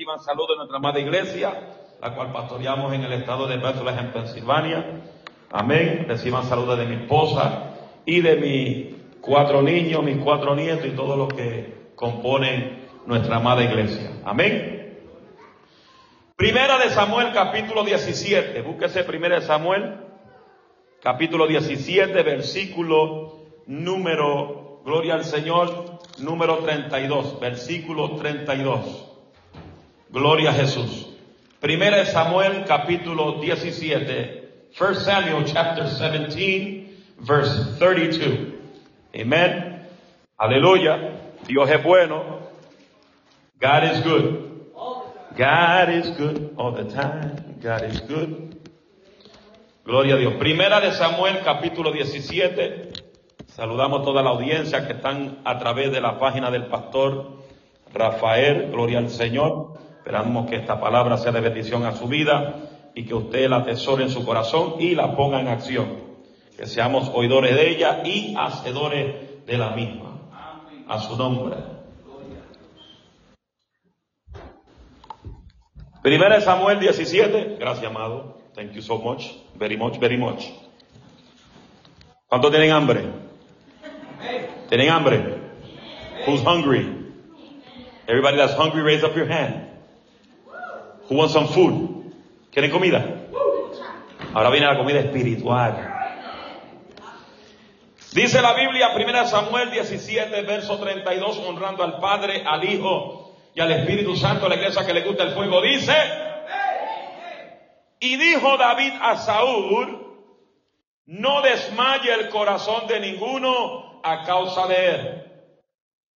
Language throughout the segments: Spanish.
Reciban saludos de nuestra amada iglesia, la cual pastoreamos en el estado de Bethlehem, Pensilvania. Amén. Reciban saludos de mi esposa y de mis cuatro niños, mis cuatro nietos y todos los que componen nuestra amada iglesia. Amén. Primera de Samuel, capítulo 17. Búsquese Primera de Samuel, capítulo 17, versículo número, gloria al Señor, número 32, versículo 32. Gloria a Jesús. Primera de Samuel, capítulo 17. First Samuel, chapter 17, verse 32. Amen. Aleluya. Dios es bueno. God is good. God is good all the time. God is good. Gloria a Dios. Primera de Samuel, capítulo 17. Saludamos a toda la audiencia que están a través de la página del pastor Rafael. Gloria al Señor. Esperamos que esta palabra sea de bendición a su vida y que usted la atesore en su corazón y la ponga en acción. Que seamos oidores de ella y hacedores de la misma. A su nombre. Primera de Samuel 17. Gracias, amado. Thank you so much. Very much, very much. ¿Cuántos tienen hambre? ¿Tienen hambre? Who's hungry? Everybody that's hungry, raise up your hand. Who wants some food? ¿Quieren comida? Ahora viene la comida espiritual. Dice la Biblia, 1 Samuel 17, verso 32, honrando al Padre, al Hijo y al Espíritu Santo, la iglesia que le gusta el fuego, dice, y dijo David a Saúl, no desmaye el corazón de ninguno a causa de él.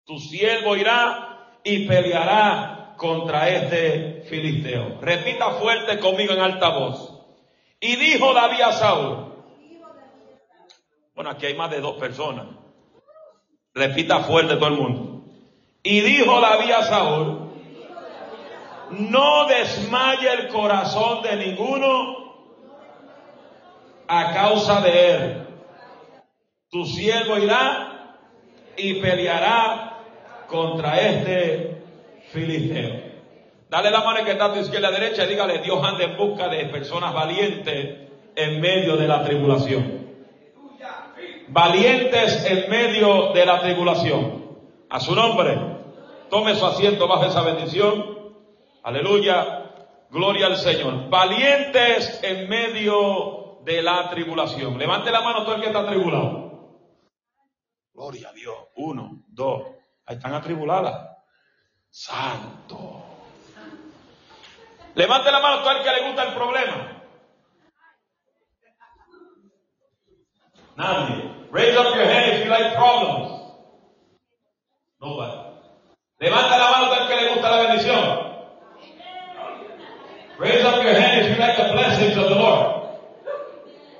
Tu siervo irá y peleará contra este filisteo. Repita fuerte conmigo en alta voz. Y dijo David a Saúl, bueno, aquí hay más de dos personas. Repita fuerte todo el mundo. Y dijo David a Saúl, no desmaye el corazón de ninguno a causa de él. Tu siervo irá y peleará contra este filisteo. Dale la mano que está a tu izquierda y a derecha y dígale, Dios anda en busca de personas valientes en medio de la tribulación valientes en medio de la tribulación. A su nombre, tome su asiento bajo esa bendición. Aleluya, gloria al Señor. Valientes en medio de la tribulación. Levante la mano todo el que está atribulado. Gloria a Dios. Uno, dos. Ahí están atribuladas. Santo. Levante la mano todo el que le gusta el problema. Nadie. Raise up your hand if you like problems. Nobody. Levanta la mano al que le gusta la bendición. Raise up your hand if you like the blessings of the Lord.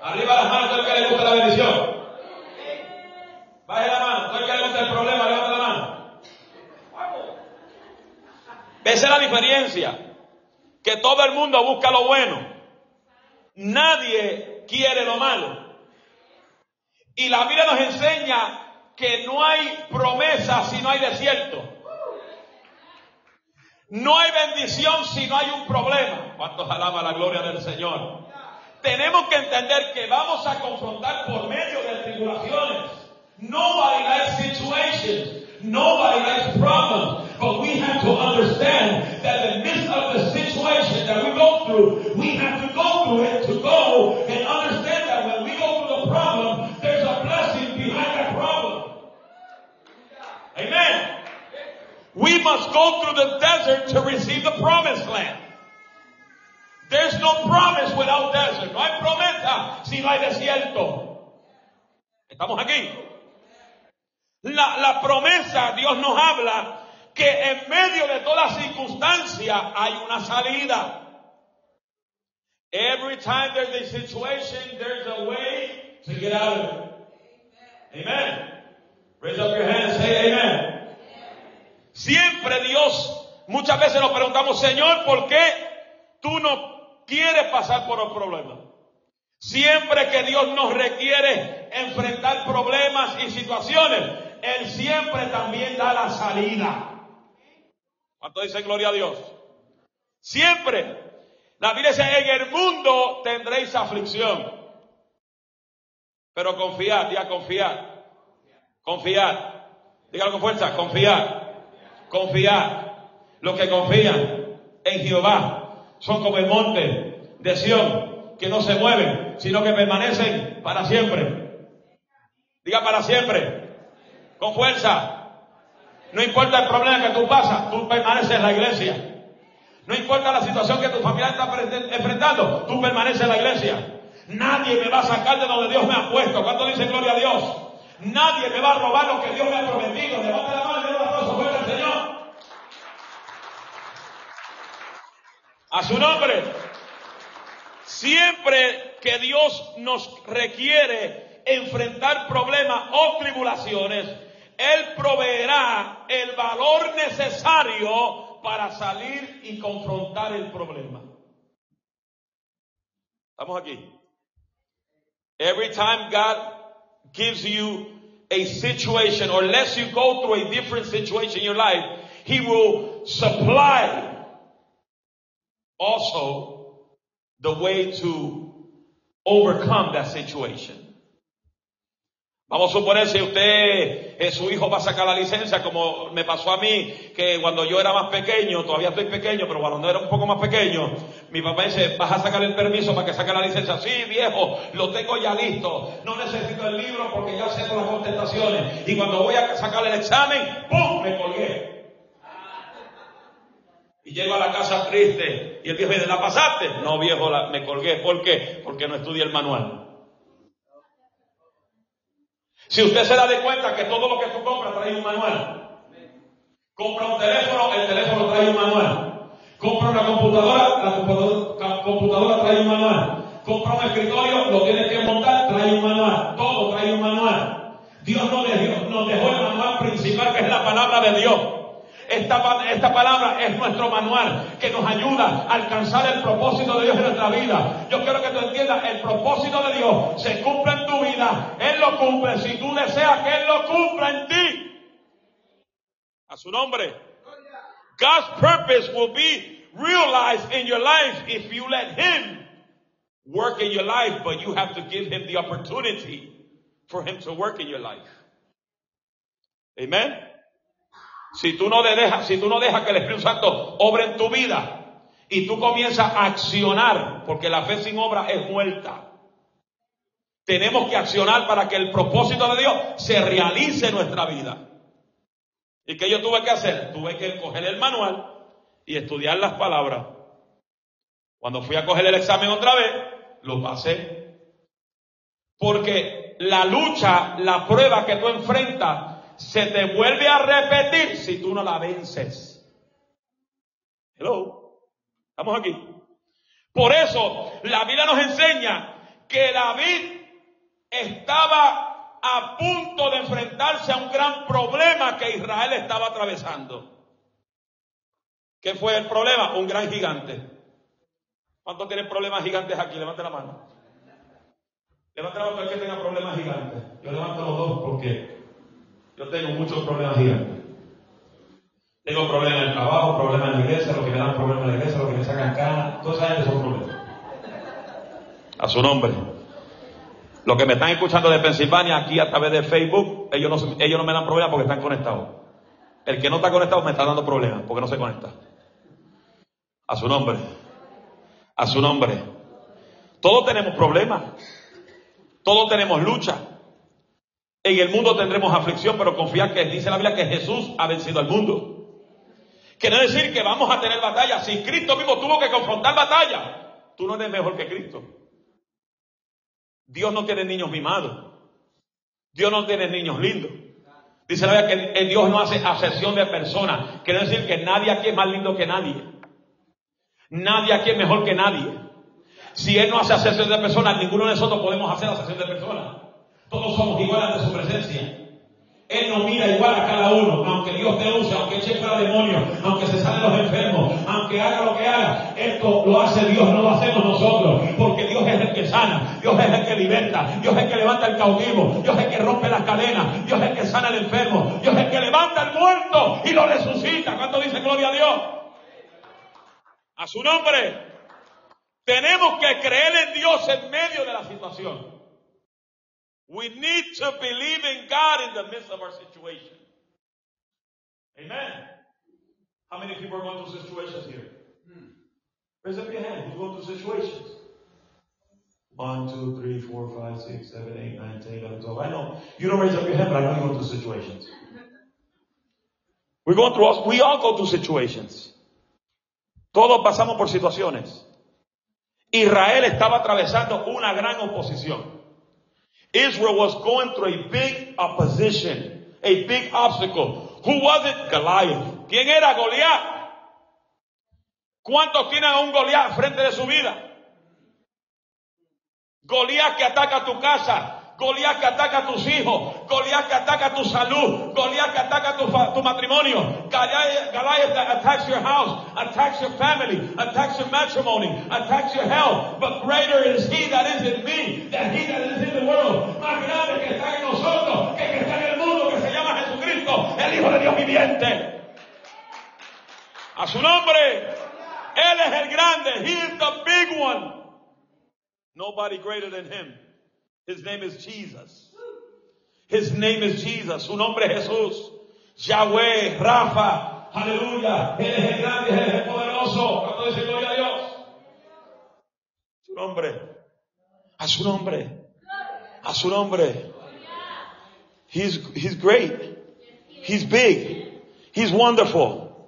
Arriba las manos al que le gusta la bendición. Baje la mano. Al que le gusta el problema, levanta la mano. Esa es la diferencia. Que todo el mundo busca lo bueno. Nadie quiere lo malo. Y la Biblia nos enseña que no hay promesa si no hay desierto. No hay bendición si no hay un problema. ¿Cuántos alaba la gloria del Señor? Tenemos que entender que vamos a confrontar por medio de tribulaciones. Nobody likes situations. Nobody likes problems. But we have to understand that in the midst of the situation that we go through, we have to go through it to go and understand that when we go through the problem, there's a blessing behind that problem. Amen. We must go through the desert to receive the promised land. There's no promise without desert. No hay promesa si no hay desierto. ¿Estamos aquí? La, la promesa, Dios nos habla que en medio de toda circunstancia hay una salida. Every time there's a situation, there's a way to get out of it. Amen. Raise up your hand and say amen. Siempre Dios, muchas veces nos preguntamos, Señor, ¿por qué tú no quieres pasar por los problemas? Siempre que Dios nos requiere enfrentar problemas y situaciones, Él siempre también da la salida. ¿Cuánto dice gloria a Dios? Siempre. La Biblia dice, en el mundo tendréis aflicción. Pero confiad, diga confiad. Confiad. Dígalo con fuerza, confiad. Confiad. Los que confían en Jehová son como el monte de Sión, que no se mueven, sino que permanecen para siempre. Diga para siempre. Con fuerza. No importa el problema que tú pasas, tú permaneces en la iglesia. No importa la situación que tu familia está enfrentando, tú permaneces en la iglesia. Nadie me va a sacar de donde Dios me ha puesto. ¿Cuánto dice gloria a Dios? Nadie me va a robar lo que Dios me ha prometido. Levanta la mano y un aplauso fuerte al Señor. A su nombre. Siempre que Dios nos requiere enfrentar problemas o tribulaciones, Él proveerá el valor necesario para salir y confrontar el problema. Estamos aquí. Every time God gives you a situation or lets you go through a different situation in your life, He will supply also the way to overcome that situation. Vamos a suponer si usted, eh, su hijo va a sacar la licencia, como me pasó a mí, que cuando yo era más pequeño, todavía estoy pequeño, pero cuando era un poco más pequeño, mi papá dice, vas a sacar el permiso para que saque la licencia. Sí, viejo, lo tengo ya listo. No necesito el libro porque ya sé las contestaciones. Y cuando voy a sacar el examen, ¡pum! Me colgué. Y llego a la casa triste. Y el viejo dice, ¿la pasaste? No, viejo, me colgué. ¿Por qué? Porque no estudié el manual. Si usted se da de cuenta que todo lo que tú compras trae un manual. Compra un teléfono, el teléfono trae un manual. Compra una computadora, la computadora, trae un manual. Compra un escritorio, lo tienes que montar, trae un manual. Todo trae un manual. Dios nos dejó, nos dejó el manual principal que es la palabra de Dios. Esta, palabra es nuestro manual que nos ayuda a alcanzar el propósito de Dios en nuestra vida. Yo quiero que tú entiendas, el propósito de Dios se cumple en tu vida. Él lo cumple si tú deseas que Él lo cumpla en ti. A su nombre. God's purpose will be realized in your life if you let Him work in your life, but you have to give Him the opportunity for Him to work in your life. Amen. Si tú no dejas, si tú no dejas que el Espíritu Santo obre en tu vida y tú comienzas a accionar, porque la fe sin obra es muerta. Tenemos que accionar para que el propósito de Dios se realice en nuestra vida. ¿Y qué yo tuve que hacer? Tuve que coger el manual y estudiar las palabras. Cuando fui a coger el examen otra vez, lo pasé. Porque la lucha, la prueba que tú enfrentas, se te vuelve a repetir si tú no la vences. Hello. Estamos aquí. Por eso la Biblia nos enseña que David estaba a punto de enfrentarse a un gran problema que Israel estaba atravesando. ¿Qué fue el problema? Un gran gigante. ¿Cuántos tienen problemas gigantes aquí? Levante la mano. Levante la mano el que tenga problemas gigantes. Yo levanto los dos porque yo tengo muchos problemas gigantes. Tengo problemas en el trabajo, problemas en la iglesia, lo que me dan problemas en la iglesia, lo que me sacan cara, toda esa gente son problemas. A su nombre. Los que me están escuchando de Pensilvania, aquí a través de Facebook, ellos no, ellos no me dan problemas porque están conectados. El que no está conectado me está dando problemas porque no se conecta. A su nombre. A su nombre. Todos tenemos problemas. Todos tenemos lucha. En el mundo tendremos aflicción, pero confía que dice la Biblia que Jesús ha vencido al mundo. Quiere decir que vamos a tener batalla. Si Cristo mismo tuvo que confrontar batalla, tú no eres mejor que Cristo. Dios no tiene niños mimados. Dios no tiene niños lindos. Dice la Biblia que Dios no hace acepción de personas. Quiere decir que nadie aquí es más lindo que nadie. Nadie aquí es mejor que nadie. Si Él no hace acepción de personas, ninguno de nosotros podemos hacer acepción de personas. Todos somos iguales ante su presencia. Él nos mira igual a cada uno, aunque Dios te use, aunque eche fuera demonios, aunque se salen los enfermos, aunque haga lo que haga, esto lo hace Dios, no lo hacemos nosotros, porque Dios es el que sana, Dios es el que liberta, Dios es el que levanta el cautivo, Dios es el que rompe las cadenas, Dios es el que sana al enfermo, Dios es el que levanta al muerto y lo resucita. ¿Cuánto dice gloria a Dios? A su nombre. Tenemos que creer en Dios en medio de la situación. We need to believe in God in the midst of our situation. Amen. How many people are going through situations here? Hmm. Raise up your hand. Who's going through situations? One, two, three, four, five, six, seven, eight, nine, ten, eleven, twelve. I know. You don't raise up your hand, but I know you're going through situations. We're going through, we all go through situations. Todos pasamos por situaciones. Israel estaba atravesando una gran oposición. Israel was going through a big opposition, a big obstacle. Who was it? Goliath. ¿Quién era Goliat? ¿Cuántos tienen a un Goliat frente de su vida? Goliat que ataca tu casa, Goliat que ataca a tus hijos, Goliat que ataca tu salud, Goliat que ataca tu, tu matrimonio, Goliath that attacks your house, attacks your family, attacks your matrimony, attacks your health. But greater is he that is in me than he that is in world. Más grande que está en nosotros que que está en el mundo que se llama Jesucristo, el Hijo de Dios viviente. A su nombre. Él es el grande. He is the big one. Nobody greater than him. His name is Jesus. His name is Jesus. Su nombre es Jesús. Yahweh, Rafa, aleluya. Él es el grande, Él es el poderoso. ¿Cuánto dice gloria a Dios? Su nombre. A su nombre. A su nombre. He's, great. He's big. He's wonderful.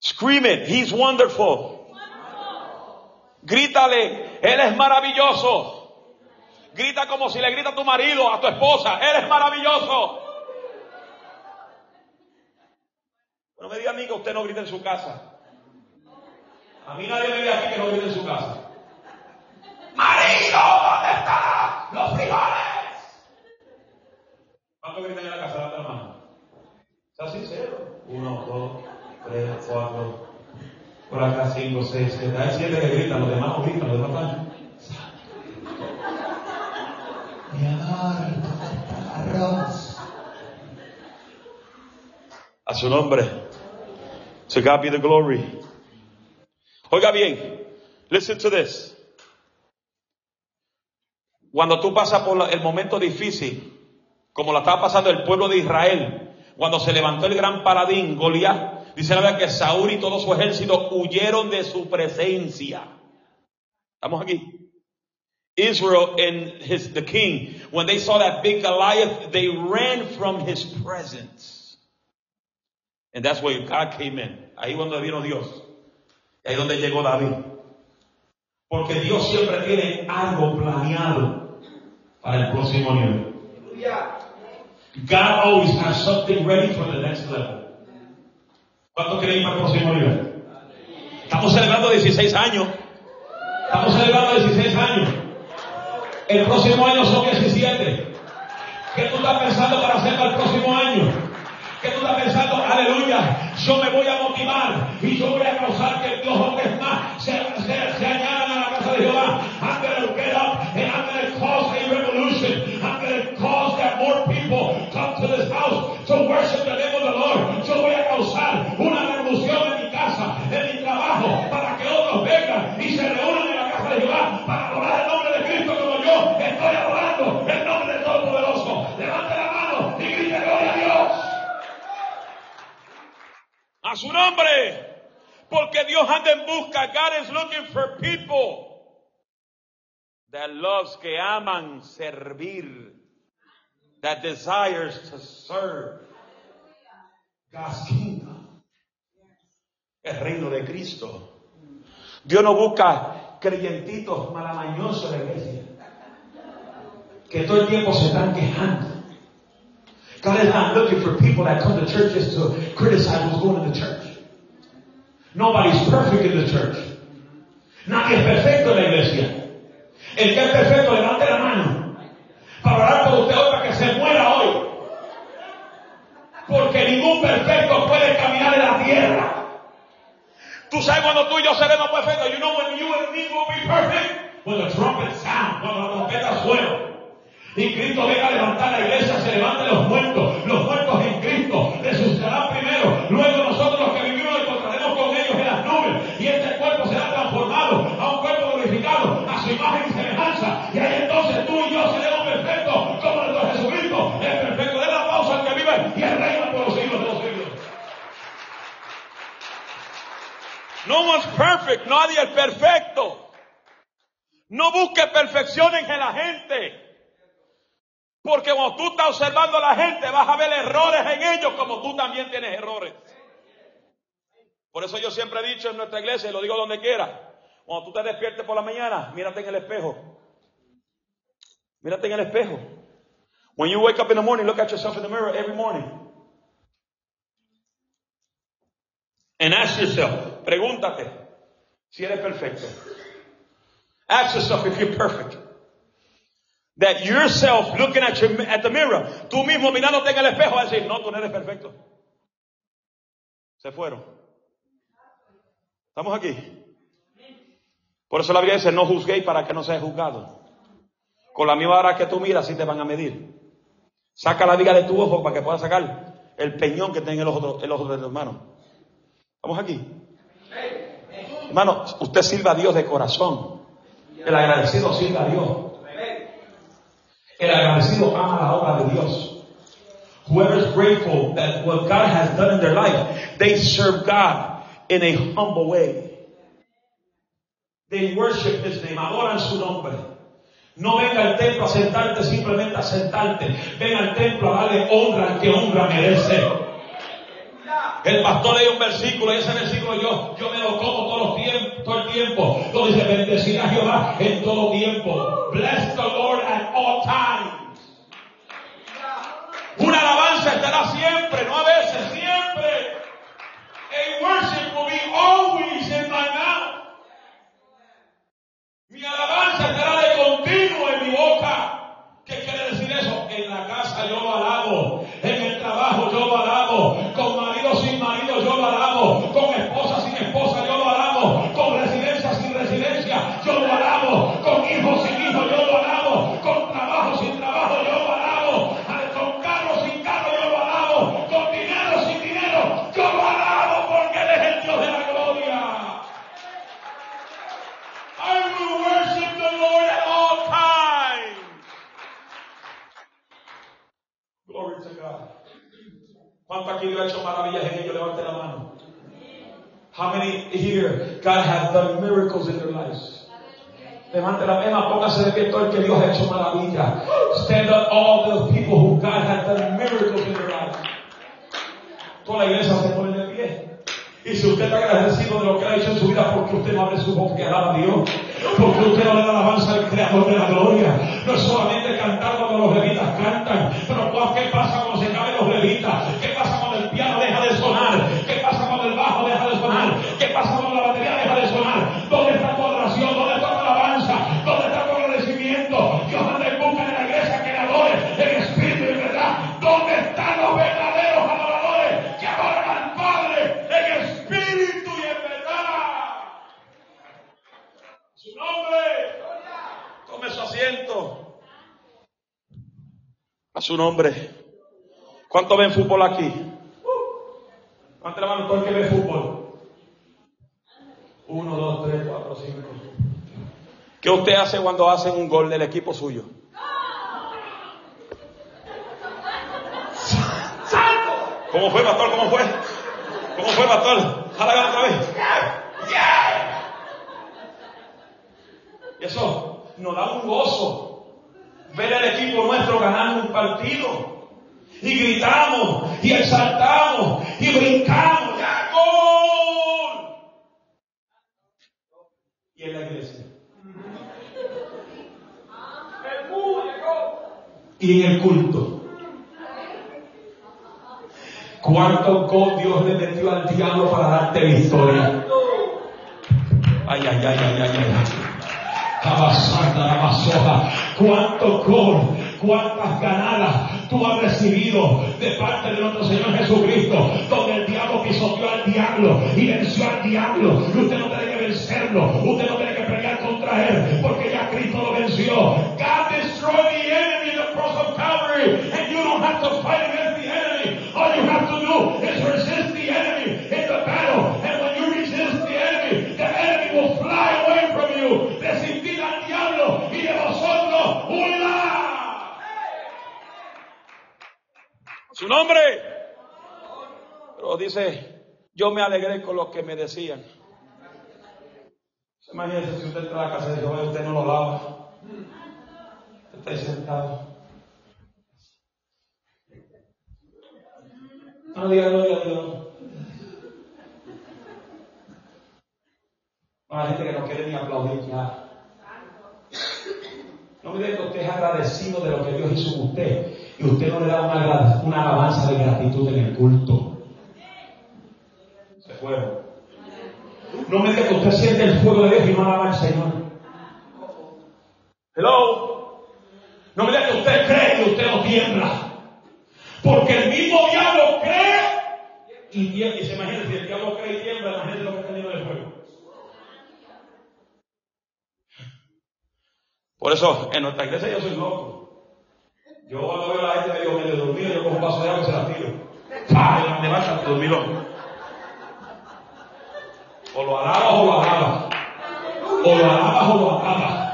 Scream it. He's wonderful. Grítale. Él es maravilloso. Grita como si le grita a tu marido, a tu esposa. Él es maravilloso. No me diga a mí que usted no grita en su casa. A mí nadie me diga aquí que no grita en su casa. Marido, ¿dónde están los frijoles? ¿Cuánto gritan en la casa? de la mano. Sea sincero. Uno, dos, tres, cuatro. Por acá cinco, seis, siete. Hay siete que gritan, los demás no gritan, los demás están. A su nombre. To God be the glory. Oiga bien. Listen to this. Cuando tú pasas por el momento difícil, como la estaba pasando el pueblo de Israel, cuando se levantó el gran paladín, Goliat, dice la verdad que Saúl y todo su ejército huyeron de su presencia. ¿Estamos aquí? Israel and his, the king, when they saw that big Goliath, they ran from his presence. And that's where God came in. Ahí donde vino Dios. Ahí donde llegó David. Porque Dios siempre tiene algo planeado para el próximo nivel. God always has something ready for the next level. ¿Cuánto quieren ir para el próximo nivel? Estamos celebrando 16 años. Estamos celebrando 16 años. El próximo año son 17. ¿Qué tú estás pensando para hacer para el próximo año? ¿Qué tú estás pensando? Aleluya. Yo me voy a motivar y yo voy a causar que los hombres más se, Su nombre. Porque Dios anda en busca. God is looking for people that loves, que aman servir. That desires to serve God's kingdom. El reino de Cristo. Dios no busca creyentitos malamañosos en la iglesia que todo el tiempo se están quejando. God is not looking for people that come to churches to criticize what's going in the church. Nobody's perfect in the church. Nadie es perfecto en la iglesia. El que es perfecto, levante la mano. Para orar por usted hoy para que se muera hoy. Porque ningún perfecto puede caminar en la tierra. Tú sabes cuando tú y yo seremos perfectos. You know when you and me will be perfect? When the trumpet sound, cuando la trompeta suena. Y Cristo venga a levantar la iglesia, se levanten los muertos, los muertos en Cristo, resucitarán primero, luego nosotros los que vivimos encontraremos con ellos en las nubes, y este cuerpo será transformado a un cuerpo glorificado, a su imagen y semejanza, y ahí entonces tú y yo seremos perfectos, como nuestro Jesucristo, el perfecto de la pausa al que vive y el reino por los siglos de los siglos. No one's perfect, nadie es perfecto. No busque perfección en la gente. Porque cuando tú estás observando a la gente vas a ver errores en ellos como tú también tienes errores. Por eso yo siempre he dicho en nuestra iglesia, y lo digo donde quiera, cuando tú te despiertes por la mañana, mírate en el espejo. Mírate en el espejo. When you wake up in the morning, look at yourself in the mirror every morning. And ask yourself, pregúntate si eres perfecto. Ask yourself if you're perfect. That yourself looking at, your, at the mirror, tú mismo mirándote en el espejo, a decir, no, tú no eres perfecto. Se fueron. ¿Estamos aquí? Por eso la Biblia dice, no juzguéis para que no seas juzgado. Con la misma hora que tú miras, sí te van a medir. Saca la viga de tu ojo para que puedas sacar el peñón que tiene el ojo, el ojo de tu hermano. ¿Estamos aquí? Hermano, usted sirva a Dios de corazón. El agradecido sirve a Dios. El agradecido ama la obra de Dios. Whoever is grateful that what God has done in their life, they serve God in a humble way. They worship His name, adoran su nombre. No venga al templo a sentarte simplemente a sentarte. Ven al templo a darle honra que honra merece. El pastor lee un versículo y ese versículo yo, yo me lo como todos los tiempos, todo el tiempo. Donde dice, bendecirá a Jehová en todo tiempo. Bless the Lord at all times. Una alabanza estará siempre, no a veces, siempre. A worship will be always in my mouth. Mi alabanza Levante la mano, póngase de pie todo el que Dios ha hecho maravillas. Stand up all the people who God has done miracles in their lives. Toda la iglesia se pone de pie. Y si usted está agradecido de lo que ha hecho en su vida, porque usted no abre su boca y alaba a Dios, ¿Cuánto ven fútbol aquí? ¿Cuánto la mano todo el que ve fútbol? Uno, dos, tres, cuatro, cinco. ¿Qué usted hace cuando hacen un gol del equipo suyo? ¿Cómo fue, pastor? ¿Cómo fue? ¿Cómo fue, pastor? Jala otra vez. Y eso nos da un gozo. Ver al equipo nuestro ganando un partido. Y gritamos, y exaltamos, y brincamos. ¡Ya, gol! Y en la iglesia. Y en el culto. ¿Cuánto gol Dios le metió al diablo para darte victoria? Ay, ay, ay, ay, ay, ay. Abasanda, abasoja. ¿Cuánto gol, cuántas ganadas tú has recibido de parte de nuestro Señor Jesucristo? Donde el diablo pisoteó al diablo y venció al diablo. Y usted no tiene que vencerlo. Usted no tiene que pelear contra él. Porque ya Cristo lo venció. God destroyed the enemy the cross of Calvary. And you don't have to fight against the enemy. All you have to do is resist the enemy in the battle. And when you resist the enemy, the enemy will fly away from you. Resistir al diablo y de vosotros huirá. Su nombre. Pero dice, yo me alegré con lo que me decían. Imagínese si usted entra a la casa de Jehová usted no lo lava. Usted está ahí sentado. No diga gloria a Dios. No hay gente que no quiere ni aplaudir ya. No me diga que usted es agradecido de lo que Dios hizo con usted y usted no le da una, una alabanza de gratitud en el culto. Se fueron. No me diga que usted siente el fuego de Dios y no alaba al Señor. Hello. No me diga que usted cree y usted no tiembla. Porque el mismo diablo cree y tiembla. Y se imagina, si el diablo cree y tiembla, imagínate lo que está tenido el fuego. Por eso, en nuestra iglesia yo soy loco. Yo cuando veo a la gente medio, medio dormido, yo cojo un vaso de agua y se la tiro. ¡Pah! Y me tu dormilón. O lo alabas o lo alabas. O lo alabas o lo alabas.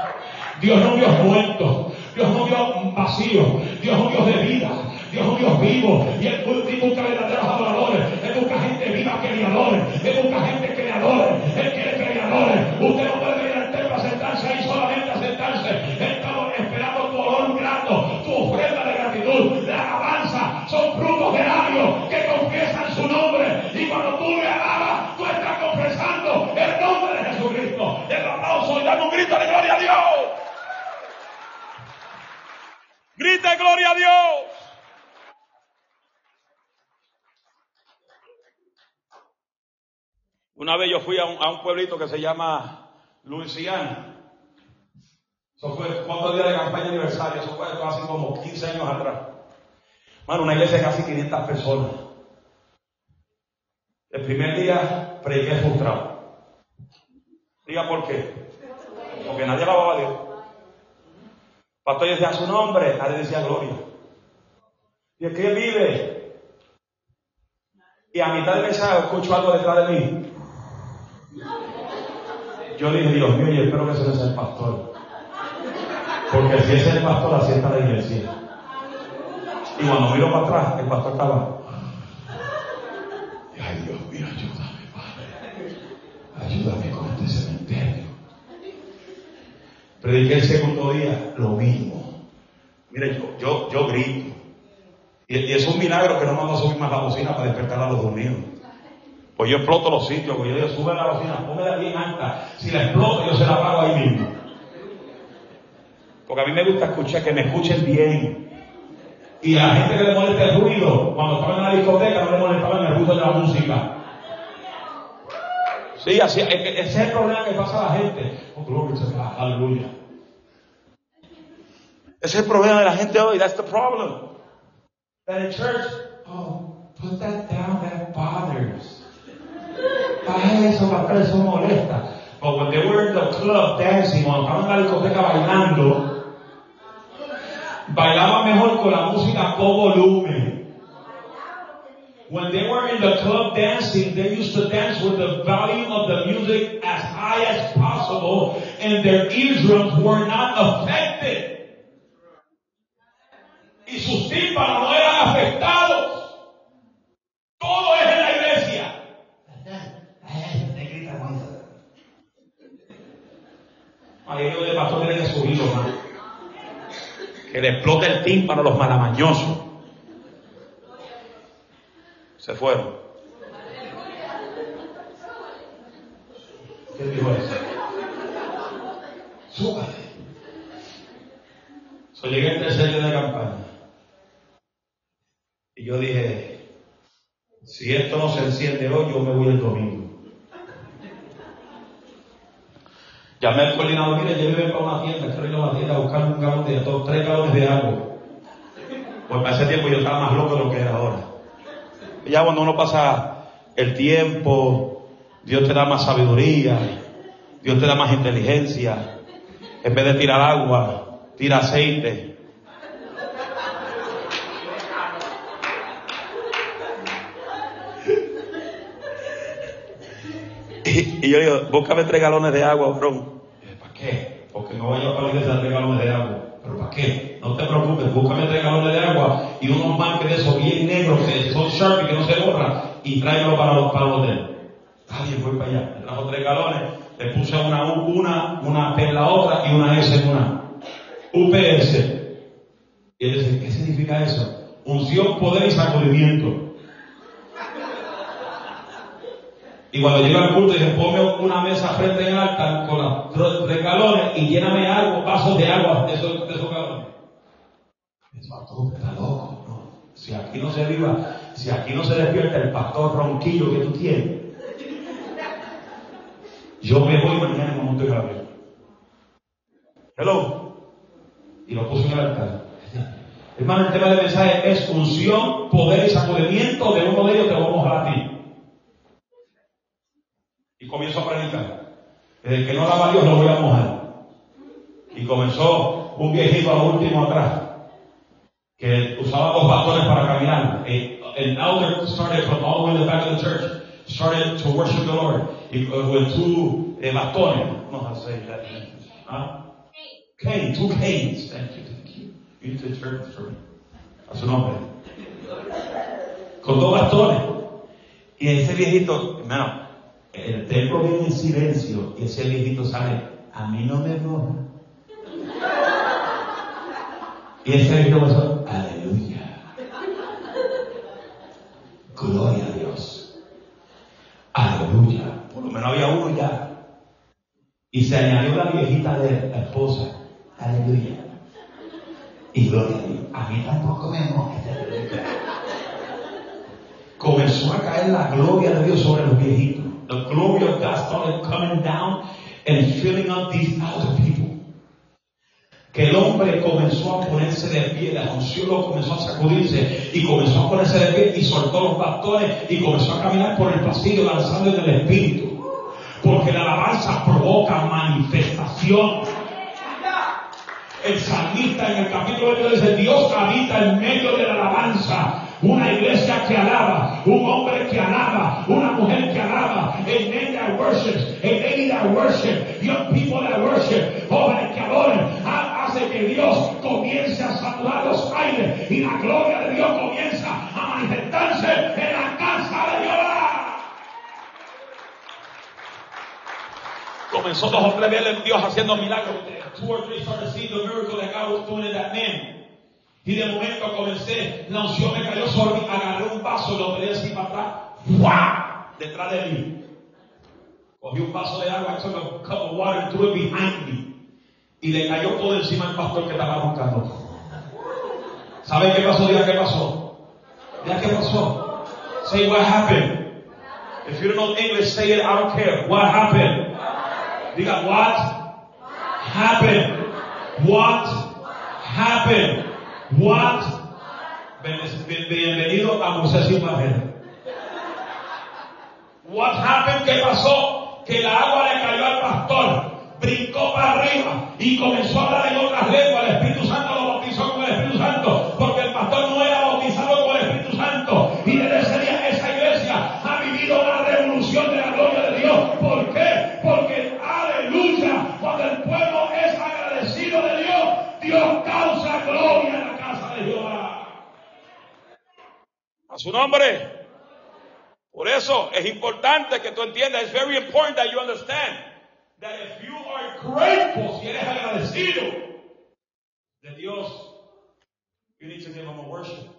Dios no Dios muerto. Dios no Dios vacío. Dios no Dios de vida. Dios es un Dios vivo. Y Él busca verdaderos adoradores. Él busca gente viva que le adore. Él busca gente que le adore. Grite gloria a Dios. Una vez yo fui a un, pueblito que se llama Luisiana. Eso fue cuatro días de campaña aniversario, eso fue hace como 15 años atrás. Bueno, una iglesia de casi 500 personas. El primer día prediqué frustrado. Diga por qué. Porque nadie alababa a Dios. Pastor decía su nombre, nadie decía gloria. Y es que vive. Y a mitad de mensaje escucho algo detrás de mí. Yo dije, Dios mío, y espero que ese no sea el pastor. Porque si ese es el pastor, así está la iglesia. Y cuando miro para atrás, el pastor estaba. Ay, Dios mío, Prediqué el segundo día, lo mismo. Mire, yo, yo, yo grito. Y, es un milagro que no mando a subir más la bocina para despertar a los dormidos. Pues yo exploto los sitios, porque yo digo, sube la bocina, póngala bien alta. Si la exploto, yo se la apago ahí mismo. Porque a mí me gusta escuchar, que me escuchen bien. Y a la gente que le molesta el ruido, cuando estaba en la discoteca, no le molestaba el ruido de la música. Sí, así, ese es el problema que pasa a la gente. Oh, a aleluya. Ese es el problema de la gente hoy. That's the problem. That in church, oh, put that down, that bothers. Para eso, para eso molesta. But when they were in the club dancing, cuando estaban en la discoteca bailando, bailaban mejor con la música con volumen. When they were in the club dancing, they used to dance with the volume of the music as high as possible, and their eardrums were not affected. Y sus tímpanos no eran afectados. Todo es en la Ahí el pastor tiene que subirlo. Que le explote el tímpano a los malamañosos. Se fueron. ¿Qué dijo eso? Súbate. So, llegué al tercer día de campaña. Y yo dije, si esto no se enciende hoy, yo me voy el domingo. Llamé al coordinador, mire, lléveme para una tienda, quiero ir a una tienda a buscar un galón de todo, tres galones de agua. Pues para ese tiempo yo estaba más loco de lo que era ahora. Ya cuando uno pasa el tiempo, Dios te da más sabiduría, Dios te da más inteligencia. En vez de tirar agua, tira aceite. Y, yo digo, búscame tres galones de agua, bro. ¿Para qué? Porque no voy a la tres galones de agua. ¿Pero para qué? No te preocupes, búscame tres galones de agua y unos marques de esos bien negros que son sharp y que no se borran y tráelo para, los, el hotel. Está bien, voy para allá. Me trajo tres galones, le puse una U, una, una P en la otra y una S en una. UPS. Y él dice, ¿qué significa eso? Unción, poder y sacudimiento. Y cuando llega al culto, dije, ponme una mesa frente en el altar con los tres galones y lléname algo, vasos de agua de esos, de esos galones. Eso está loco, ¿no? Si aquí no se viva, si aquí no se despierta el pastor ronquillo que tú tienes, yo me voy mañana en Monte Gabriel. Hello. Y lo puse en el altar. Hermano, el tema del mensaje es unción, poder y sacudimiento. De uno de ellos te vamos a a ti. Y comienzo a predicar. Desde que no lava Dios lo voy a mojar. Y comenzó un viejito a último atrás. Que usaba dos bastones para caminar. An elder started from all the way in the back of the church. Started to worship the Lord. Y, uh, with two eh, bastones. No, I say that. Huh? Cane, two canes. Thank you, thank you. You need to church for me. A su nombre. Con dos bastones. Y ese viejito, hermano, el templo viene en silencio y ese viejito sale, a mí no me moja. Y ese viejito pasó, aleluya. Gloria a Dios. Aleluya. Por lo menos había uno ya. Y se añadió la viejita de la esposa. Aleluya. Y gloria a Dios. A mí tampoco me moja. Comenzó a caer la gloria de Dios sobre los viejitos. The glory of God started coming down and filling up these other people. Que el hombre comenzó a ponerse de pie, la unción lo comenzó a sacudirse y comenzó a ponerse de pie y soltó los bastones y comenzó a caminar por el pasillo lanzando en el Espíritu. Porque la alabanza provoca manifestación. El salmista en el capítulo 8 dice, Dios habita en medio de la alabanza. Una iglesia que alaba, un hombre que alaba, una mujer que alaba, a men that worships, a lady that worship, young people that worship, jóvenes que adoren, hace que Dios comience a saturar los aires y la gloria de Dios comienza a manifestarse en la casa de Jehová. Comenzó dos o tres veces Dios haciendo milagros. Two or three started seeing the miracle that God was doing in that man. Y de momento comencé, la unción me cayó sobre mí, agarré un vaso y lo tiré así para atrás, ¡Fua! detrás de mí. Cogí un vaso de agua, I took a cup of water and threw it behind me. Y le cayó todo encima al pastor que estaba roncando. ¿Saben qué pasó? Diga qué pasó. Diga qué pasó. Say what happened. If you don't know English, say it, I don't care. What happened? Diga what happened. What happened. What? Bienvenido a Moisés Imagen. What happened? ¿Qué pasó? Que la agua le cayó al pastor, brincó para arriba y comenzó a hablar en otras lenguas. El Espíritu Santo lo bautizó con el Espíritu Santo, porque el pastor no era bautizado con el Espíritu Santo. Y desde ese día esa iglesia ha vivido la revolución de la gloria de Dios. ¿Por qué? Porque, aleluya, cuando el pueblo es agradecido de Dios, Dios causa gloria a su nombre. Por eso es importante que tú entiendas. It's very important that you understand grateful, si eres agradecido de Dios, you need to give him a worship.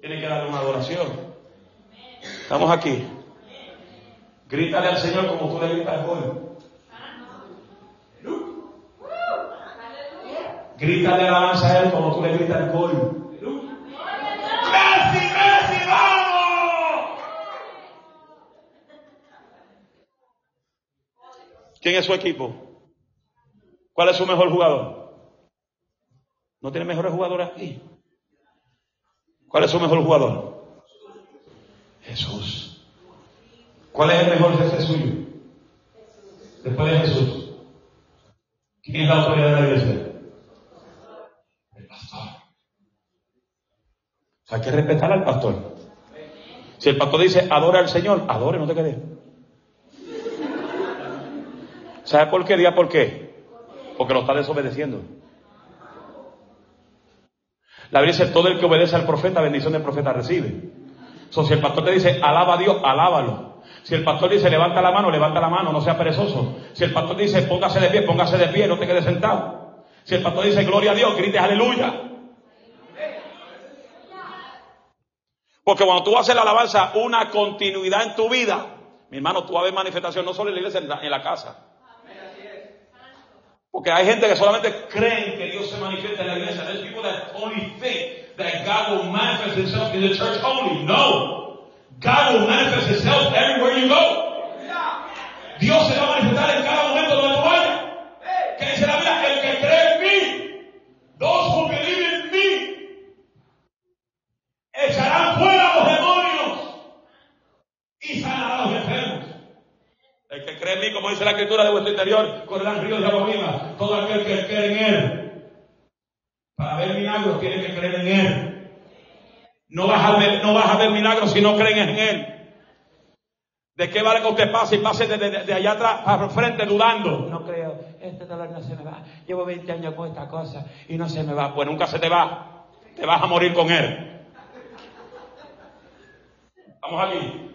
Tienes que darle una adoración. Estamos aquí. Grítale al Señor como tú le gritas hoy. Grítale alabanza a Él como tú le gritas el gol. ¿Quién es su equipo? ¿Cuál es su mejor jugador? ¿No tiene mejores jugadores aquí? ¿Cuál es su mejor jugador? Jesús. ¿Cuál es el mejor jefe suyo? Después de Jesús. ¿Quién es la autoridad de la iglesia? El pastor. hay que respetar al pastor. Si el pastor dice adora al Señor, adore, no te quedes. ¿Sabe por qué? Diga por qué. Porque lo está desobedeciendo. La Biblia dice, todo el que obedece al profeta, bendición del profeta recibe. So, si el pastor te dice, alaba a Dios, alábalo. Si el pastor dice levanta la mano, levanta la mano, no sea perezoso. Si el pastor dice póngase de pie, póngase de pie, no te quedes sentado. Si el pastor dice gloria a Dios, grites aleluya. Porque cuando tú haces la alabanza una continuidad en tu vida, mi hermano, tú vas a ver manifestación no solo en la iglesia, en la, casa. Porque hay gente que solamente creen que Dios se manifiesta en la iglesia. There's people that only think that God will manifest himself in the church only. No. God will manifest Himself everywhere you go. Dios se va a manifestar en cada momento donde tú vayas. Que dice la Biblia, el que cree en mí, those who believe in me, echarán fuera los demonios y sanarán a los enfermos. El que cree en mí, como dice la escritura de vuestro interior, correrán ríos de agua viva. Todo aquel que cree en Él, para ver milagros, tiene que creer en Él. No vas a ver, no vas a ver milagros si no creen en Él. ¿De qué vale que usted pase y pase de, allá atrás al frente dudando? No creo, este dolor no se me va. Llevo 20 años con esta cosa y no se me va. Pues nunca se te va. Te vas a morir con Él. Vamos aquí.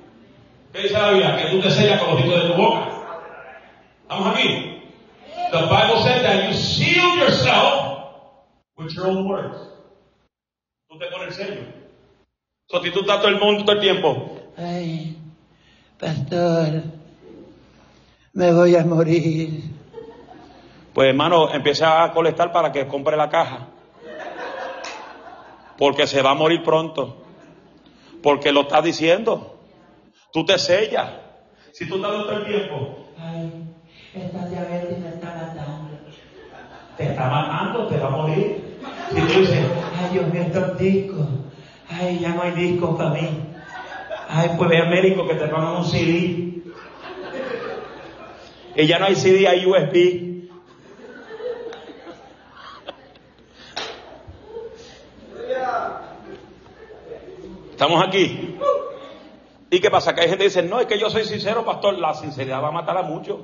¿Qué dice la Biblia? Que tú te sellas con los hitos de tu boca. Vamos aquí. The Bible says that you seal yourself with your own words. Tú te pones el sello. So, si tú estás todo el mundo todo el tiempo. Ay, pastor, me voy a morir. Pues hermano, empieza a colectar para que compre la caja. Porque se va a morir pronto. Porque lo está diciendo. Tú te sellas. Si tú estás todo el tiempo. Ay, esta diabetes me está matando. Te está matando, te va a morir. Si tú dices, ay Dios mío, estos discos. Ay, ya no hay discos para mí. Ay, pues ve a médico que te pongan un CD. Y ya no hay CD, hay USB. Estamos aquí. ¿Y qué pasa? Que hay gente que dice, no, es que yo soy sincero, pastor. La sinceridad va a matar a muchos.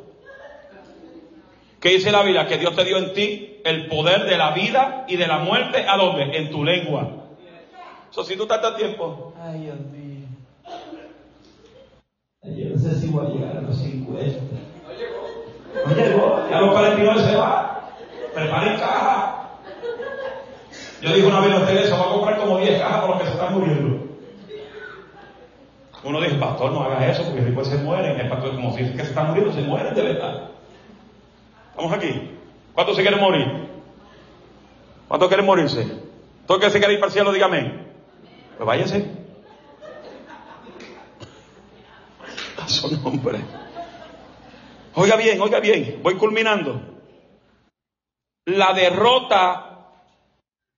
¿Qué dice la Biblia? Que Dios te dio en ti el poder de la vida y de la muerte. ¿A dónde? En tu lengua. So, si tú estás a tiempo. Ay, Dios mío. Yo no sé si voy a llegar a los 50. No llegó. No llegó. Ya los 49 se va. Preparen caja. Yo dije una vez a ustedes, se va a comprar como 10 cajas por los que se están muriendo. Uno dice, pastor, no hagas eso porque después se mueren. El pastor, como si que se están muriendo, se mueren de verdad. Estamos aquí. ¿Cuántos se quieren morir? ¿Cuántos quieren morirse? ¿Todo que se quiere ir para el cielo, dígame. Pues váyase. A su nombre. Oiga bien, oiga bien, voy culminando. La derrota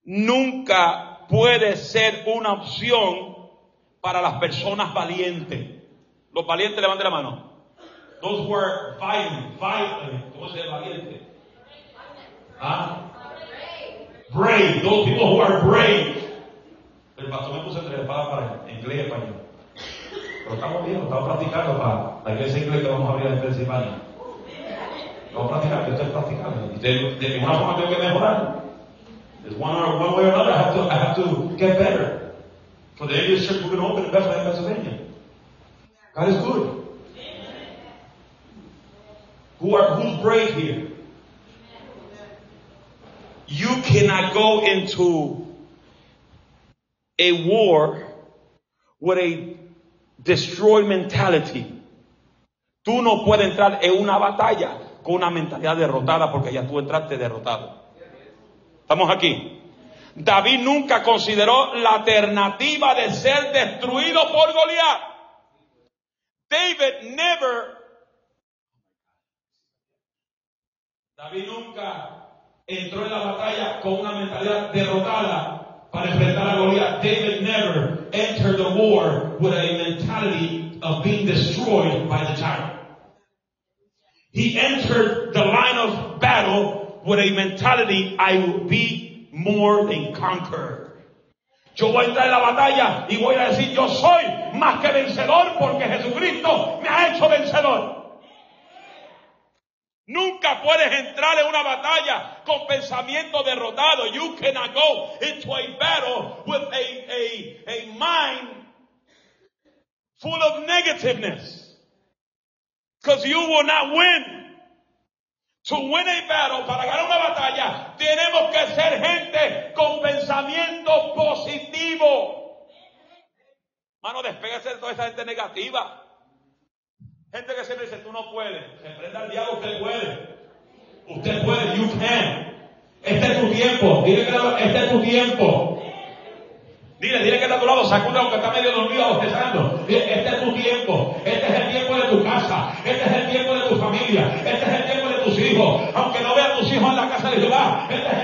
nunca puede ser una opción para las personas valientes. Los valientes levanten la mano. Those who are violent, violent, ¿cómo se valiente? ¿Ah? Brave, those people who are brave. El pastor me puso entre espadas para inglés y español. Pero estamos bien, estamos practicando para la iglesia inglés que vamos a abrir en Pensilvania. Vamos a practicar, yo estoy practicando. De, de ninguna forma tengo que mejorar. There's one, or, one way or another, I have to, I have to get better. For the English church, we're going to open in Bethlehem, Pennsylvania. God is good. Who are, here? You cannot go into a war with a destroy mentality. Tú no puedes entrar en una batalla con una mentalidad derrotada porque ya tú entraste derrotado. ¿Estamos aquí? David nunca consideró la alternativa de ser destruido por Goliat. David never David nunca entró en la batalla con una mentalidad derrotada para enfrentar a Goliat. David never entered the war with a mentality of being destroyed by the giant. He entered the line of battle with a mentality, I will be more than conqueror. Yo voy a entrar en la batalla y voy a decir, yo soy más que vencedor porque Jesucristo me ha hecho vencedor. Nunca puedes entrar en una batalla con pensamiento derrotado. You cannot go into a battle with a, a, a mind full of negativeness. Because you will not win. To win a battle, para ganar una batalla, tenemos que ser gente con pensamiento positivo. Mano, despégase de toda esa gente negativa. Gente que siempre dice, tú no puedes. Se prenda al diablo, usted puede. Usted puede, you can. Este es tu tiempo. Dile que este es tu tiempo. Dile, dile que está a tu lado, sacude aunque está medio dormido, bostezando. Dile, este es tu tiempo. Este es el tiempo de tu casa. Este es el tiempo de tu familia. Este es el tiempo de tus hijos. Aunque no vean tus hijos en la casa de Jehová. Este es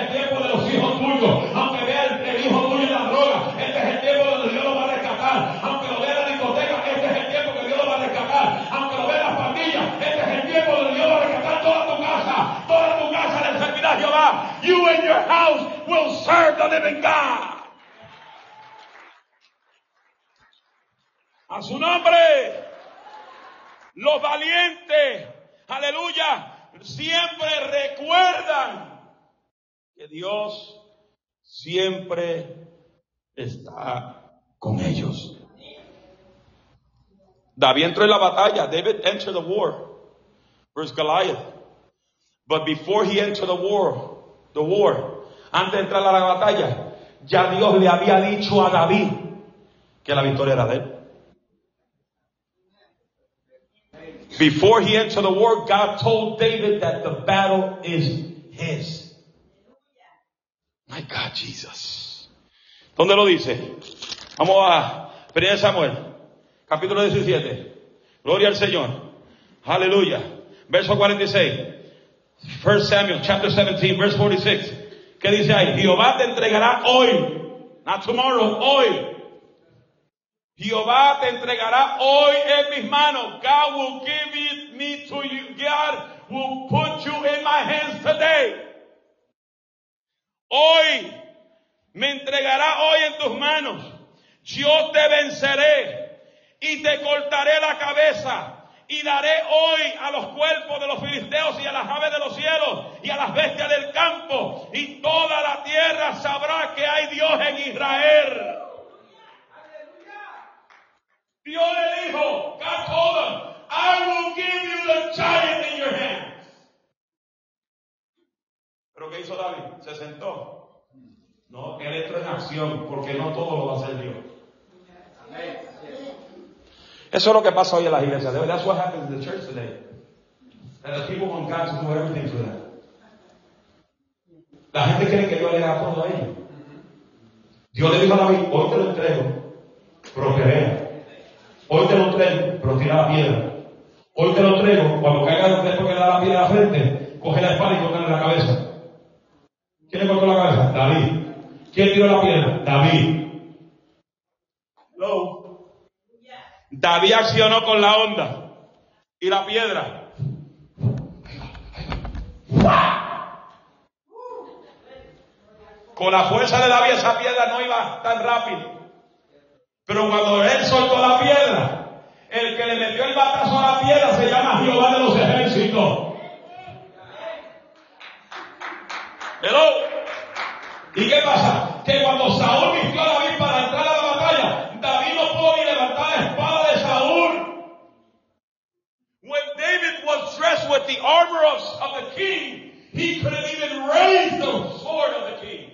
your house will serve the living God. A su nombre. Los valientes, aleluya, siempre recuerdan que Dios siempre está con ellos. David entró en la batalla. David entered the war versus Goliath. But before he entered the war, the war, antes de entrar a la batalla, ya Dios le había dicho a David que la victoria era de él. Before he entered the war, God told David that the battle is his. My God, Jesus. ¿Dónde lo dice? Vamos a 1 Samuel, capítulo 17. Gloria al Señor. Aleluya. Verso 46. 1 Samuel, chapter 17, verse 46. ¿Qué dice ahí? Jehová te entregará hoy. Not tomorrow, hoy Jehová te entregará hoy en mis manos. God will give it me to you. God will put you in my hands today. Hoy me entregará hoy en tus manos. Yo te venceré y te cortaré la cabeza y daré hoy a los cuerpos de los filisteos y a las aves de y a las bestias del campo y toda la tierra sabrá que hay Dios en Israel. Dios le dijo, God told him, I will give you the giant in your hands. Pero ¿qué hizo David? Se sentó. No, él entró en acción porque no todo lo va a hacer Dios. Eso es lo que pasa hoy en las iglesias. That's what happens in the church today. And the people want God to do everything for them. La gente cree que Dios le da todo a ellos. Dios le dijo a David, hoy te lo entrego, prosperé. Hoy te lo traigo, pero tira la piedra. Hoy te lo traigo, cuando caiga después que le da la piedra a la frente, coge la espada y corta la cabeza. ¿Quién le cortó la cabeza? David. ¿Quién tiró la piedra? David. Hello. David accionó con la onda y la piedra. Con la fuerza de David esa piedra no iba tan rápido. Pero cuando él soltó la piedra, el que le metió el batazo a la piedra se llama Jehová de los ejércitos. Hello. ¿Y qué pasa? Que cuando Saúl vistió a David para entrar a la batalla, David no pudo ni levantar la espada de Saúl. When David was dressed with the armor of, of the king, he couldn't even raise the sword of the king.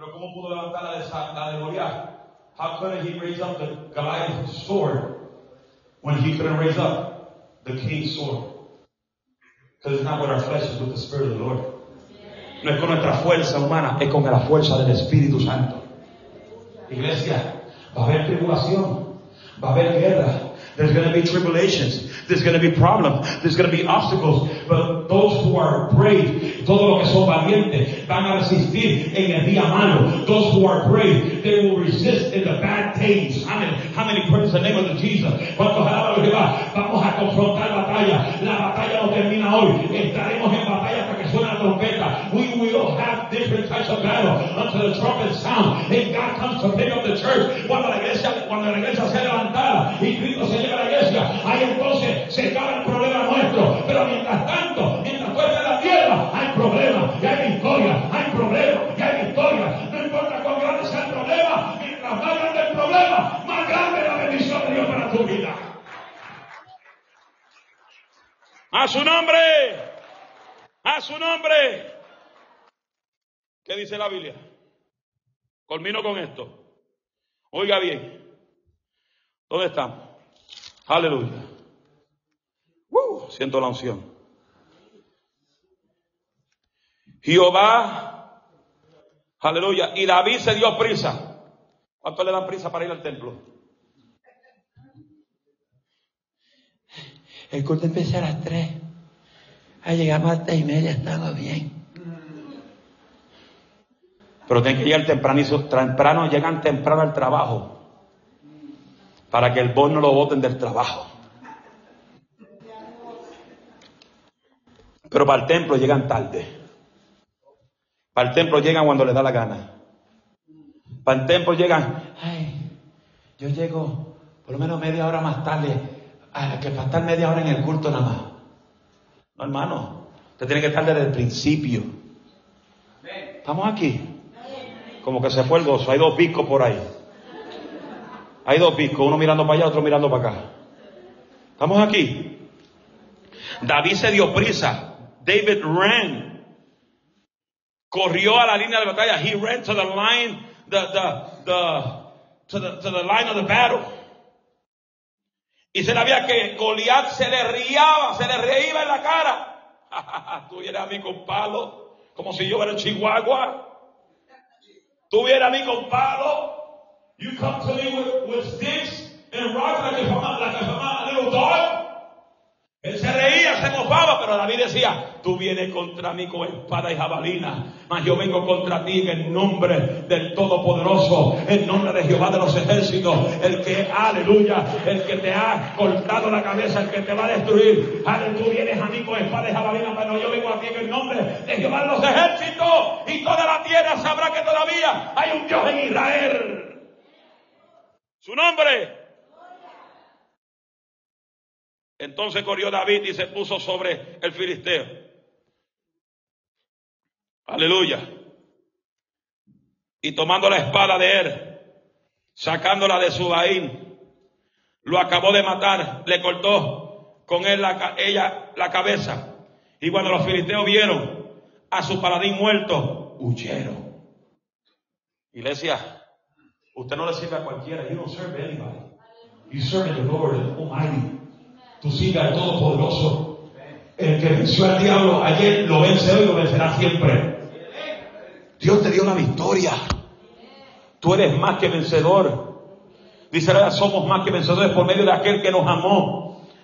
Pero ¿cómo pudo levantar la de, la de Goliat? How could he raise up the Goliath's sword when he couldn't raise up the king's sword? Because it's not with our flesh, it's with the Spirit of the Lord. No es con nuestra fuerza humana, es con la fuerza del Espíritu Santo. Iglesia, va a haber tribulación, va a haber guerra. There's going to be tribulations. There's going to be problems. There's going to be obstacles. But those who are brave, todos los que son valientes, van a resistir en el día malo. Those who are brave, they will resist in the bad days. How many, how many praise the name of the Jesus? ¿Cuántos alaban Jehová? Vamos a confrontar batalla. La batalla no termina hoy. Estaremos en batalla hasta que suene la trompeta. We will have different types of battle until the trumpet sound. And God comes to pick up the church. Cuando la iglesia, cuando la iglesia sea levantada y Cristo se lleva a la iglesia, ahí entonces se acaba el problema nuestro. Pero mientras tanto, mientras tú en la tierra, hay problema, y hay victoria, hay problema, y hay victoria. No importa cuán grande sea el problema, mientras más grande el problema, más grande la bendición de Dios para tu vida. A su nombre. A su nombre. ¿Qué dice la Biblia? Culmino con esto. Oiga bien. ¿Dónde estamos? Aleluya. Uh, siento la unción. Jehová. Aleluya. Y David se dio prisa. ¿Cuánto le dan prisa para ir al templo? El culto empieza a las tres. A llegar a las y media estaba bien. Pero tienen que llegar temprano, temprano, llegan temprano al trabajo. Para que el bono no lo voten del trabajo. Pero para el templo llegan tarde. Para el templo llegan cuando les da la gana. Para el templo llegan, ay, yo llego por lo menos media hora más tarde a que faltar media hora en el culto nada más. No, hermano, usted tiene que estar desde el principio. ¿Estamos aquí? Como que se fue el gozo. Hay dos picos por ahí. Hay dos picos, uno mirando para allá, otro mirando para acá. ¿Estamos aquí? David se dio prisa. David ran. Corrió a la línea de batalla. He ran to the line, the, the, the, to the, to the line of the battle. Y se le había que Goliat se le riaba, se le reía en la cara. Tú vienes a mí con palo, como si yo era Chihuahua. Tú vienes a mí con palo. You come to me with, with sticks and rocks like if I'm like if I'm a little dog. Él se reía, se mofaba, pero David decía, tú vienes contra mí con espada y jabalina, mas yo vengo contra ti en el nombre del Todopoderoso, en nombre de Jehová de los ejércitos, el que, aleluya, el que te ha cortado la cabeza, el que te va a destruir. Aleluya, tú vienes a mí con espada y jabalina, pero yo vengo a ti en el nombre de Jehová de los ejércitos, y toda la tierra sabrá que todavía hay un Dios en Israel. Su nombre entonces corrió David y se puso sobre el filisteo. Aleluya. Y tomando la espada de él, sacándola de su baín, lo acabó de matar, le cortó con él la, ella la cabeza. Y cuando los filisteos vieron a su paladín muerto, huyeron. Iglesia, usted no le sirve a cualquiera. You don't serve anybody. You serve the Lord Almighty. Tú sigas al Todopoderoso. El que venció al diablo ayer lo vence hoy y lo vencerá siempre. Dios te dio la victoria. Tú eres más que vencedor. Dice la somos más que vencedores por medio de aquel que nos amó.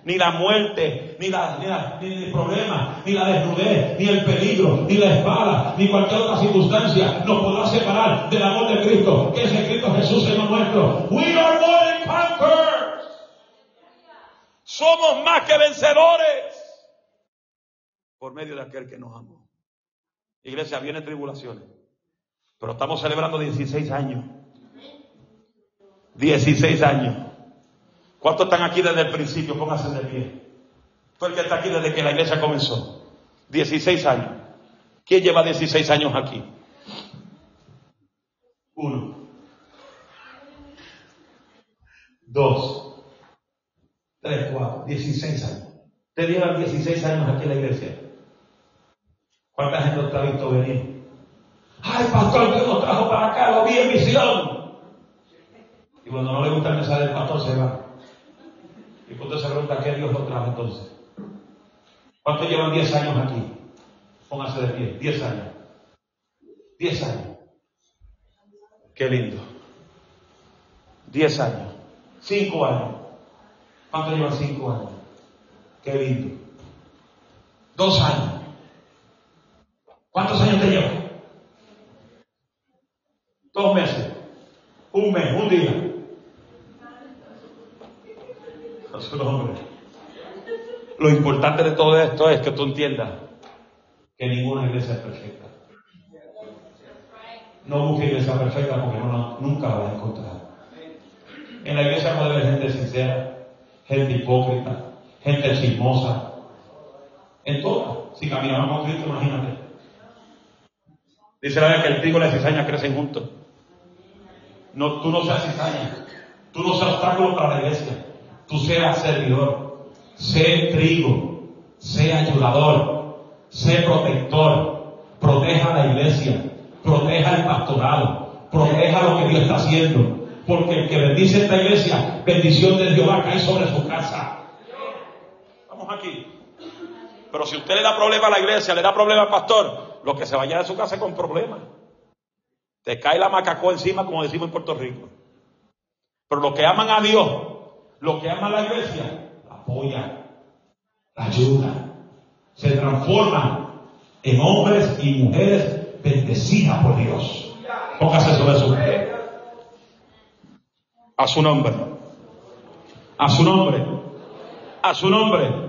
Ni la muerte, ni, la, ni, ni el problema, ni la desnudez, ni el peligro, ni la espada, ni cualquier otra circunstancia nos podrá separar del amor de Cristo, que es el Cristo Jesús, Señor nuestro. We are more than conquerors. Somos más que vencedores por medio de aquel que nos amó. Iglesia, viene tribulaciones, pero estamos celebrando 16 años. 16 años. ¿Cuántos están aquí desde el principio? Pónganse de pie. Fue el que está aquí desde que la iglesia comenzó. 16 años. ¿Quién lleva 16 años aquí? Uno. Dos. 3, 4, 16 años. Te llevan 16 años aquí en la iglesia. ¿Cuánta gente te ha visto venir? Ay, pastor, que nos trajo para acá, lo vi en misión. Y cuando no le gusta el mensaje del pastor, se va. Y cuando se pregunta, ¿qué Dios lo trajo entonces? ¿Cuántos llevan 10 años aquí? Pónganse de pie, 10 años. 10 años. Qué lindo. 10 años. 5 años. ¿Cuánto lleva cinco años? Qué lindo. Dos años. ¿Cuántos años te lleva? Dos meses. Un mes, un día. Lo importante de todo esto es que tú entiendas que ninguna iglesia es perfecta. No busques iglesia perfecta porque no, nunca la vas a encontrar. En la iglesia puede haber gente sincera, gente hipócrita, gente chismosa. En todo. Si caminamos con Cristo, imagínate. Dice la Biblia que el trigo y la cizaña crecen juntos. No, tú no seas cizaña. Tú no seas obstáculo para la iglesia. Tú seas servidor. Sé trigo. sea ayudador, sea protector, proteja la iglesia, proteja el pastorado, proteja lo que Dios está haciendo. Porque el que bendice esta iglesia, bendición de Jehová cae sobre su casa. Vamos aquí. Pero si usted le da problema a la iglesia, le da problema al pastor, lo que se vaya de su casa con problemas. Te cae la macacó encima, como decimos en Puerto Rico. Pero los que aman a Dios, los que aman a la iglesia, la apoyan, la ayudan, se transforman en hombres y mujeres bendecidas por Dios. Póngase sobre su. A su nombre. A su nombre. A su nombre.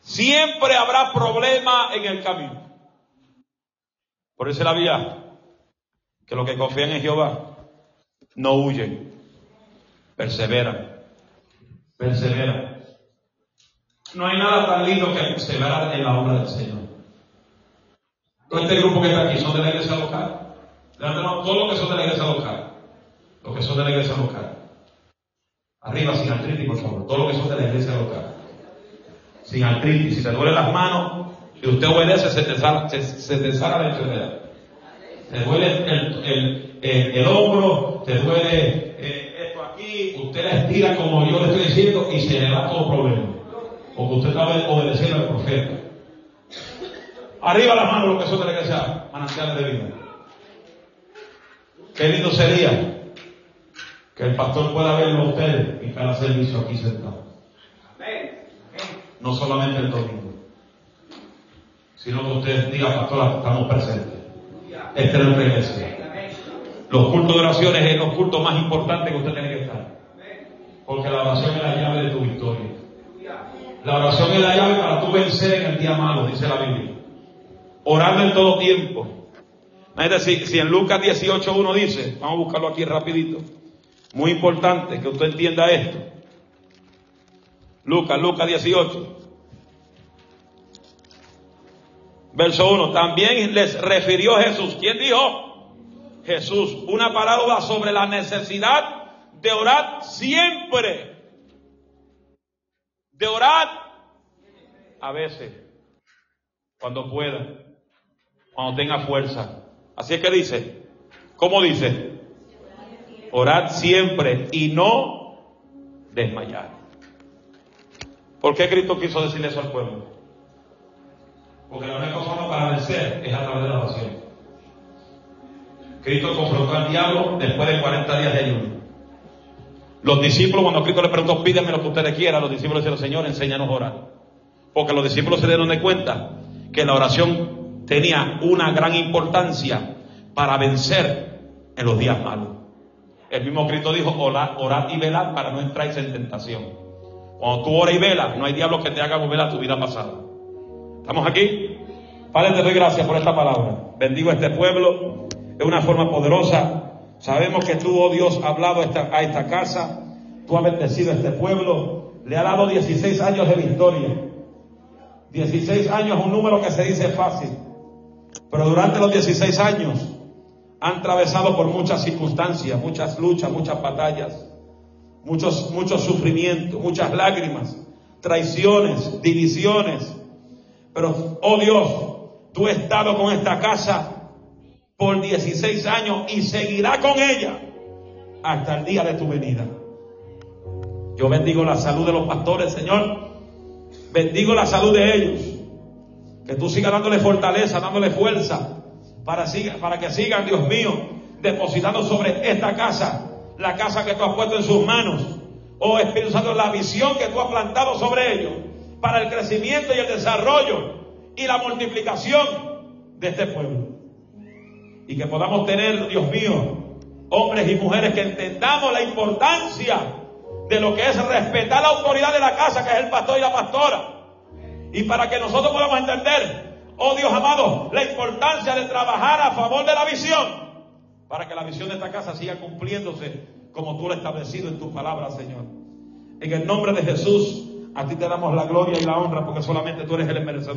Siempre habrá problema en el camino. Por eso la vía que los que confían en Jehová no huyen, perseveran, perseveran. No hay nada tan lindo que perseverar en la obra del Señor. Todo este grupo que está aquí son de la iglesia local. Todos los que son de la iglesia local. Los que son de la iglesia local. Arriba sin artritis, por favor. Todos los que son de la iglesia local. Sin artritis. Si te duelen las manos y usted obedece, se te sale, se, se te sale la enfermedad te duele el, el, hombro, te duele usted la estira como yo le estoy diciendo y se le da todo problema. Porque usted está obedeciendo al profeta. Arriba las manos lo que son de la iglesia, manantiales de vida. Qué lindo sería que el pastor pueda verlo a usted en cada servicio aquí sentado. No solamente el domingo, sino que usted diga, pastor, estamos presentes. Esta es nuestra iglesia. Los cultos de oraciones es los cultos más importantes que usted tiene que. Porque la oración es la llave de tu victoria. La oración es la llave para tú vencer en el día malo, dice la Biblia. Orando en todo tiempo. Si, si en Lucas 18.1 dice, vamos a buscarlo aquí rapidito. Muy importante que usted entienda esto. Lucas, Lucas 18. Verso 1. También les refirió Jesús. ¿Quién dijo? Jesús. Una parábola sobre la necesidad de orar siempre. De orar a veces. Cuando pueda. Cuando tenga fuerza. Así es que dice. ¿Cómo dice? Orad siempre y no desmayar. ¿Por qué Cristo quiso decirle eso al pueblo? Porque la única forma para vencer es a través de la oración. Cristo confrontó al diablo después de 40 días de ayuno. Los discípulos, cuando Cristo le preguntó, pídeme lo que ustedes quieran, los discípulos dijeron, Señor, enséñanos a orar. Porque los discípulos se dieron de cuenta que la oración tenía una gran importancia para vencer en los días malos. El mismo Cristo dijo, orad, y velad para no entrar en tentación. Cuando tú oras y velas, no hay diablo que te haga volver a tu vida pasada. ¿Estamos aquí? Padre, te doy gracias por esta palabra. Bendigo a este pueblo de una forma poderosa. Sabemos que tú, oh Dios, has hablado a esta, casa. Tú has bendecido a este pueblo. Le ha dado 16 años de victoria. 16 años es un número que se dice fácil. Pero durante los 16 años han atravesado por muchas circunstancias, muchas luchas, muchas batallas, muchos, muchos sufrimientos, muchas lágrimas, traiciones, divisiones pero, oh Dios, tú has estado con esta casa por 16 años y seguirá con ella hasta el día de tu venida. Yo bendigo la salud de los pastores, Señor. Bendigo la salud de ellos. Que tú sigas dándole fortaleza, dándole fuerza para, para que sigan, Dios mío, depositando sobre esta casa, la casa que tú has puesto en sus manos. Oh Espíritu Santo, la visión que tú has plantado sobre ellos para el crecimiento y el desarrollo y la multiplicación de este pueblo. Y que podamos tener, Dios mío, hombres y mujeres que entendamos la importancia de lo que es respetar la autoridad de la casa, que es el pastor y la pastora. Y para que nosotros podamos entender, oh Dios amado, la importancia de trabajar a favor de la visión, para que la visión de esta casa siga cumpliéndose como tú lo has establecido en tu palabra, Señor. En el nombre de Jesús. A ti te damos la gloria y la honra porque solamente tú eres el merecedor.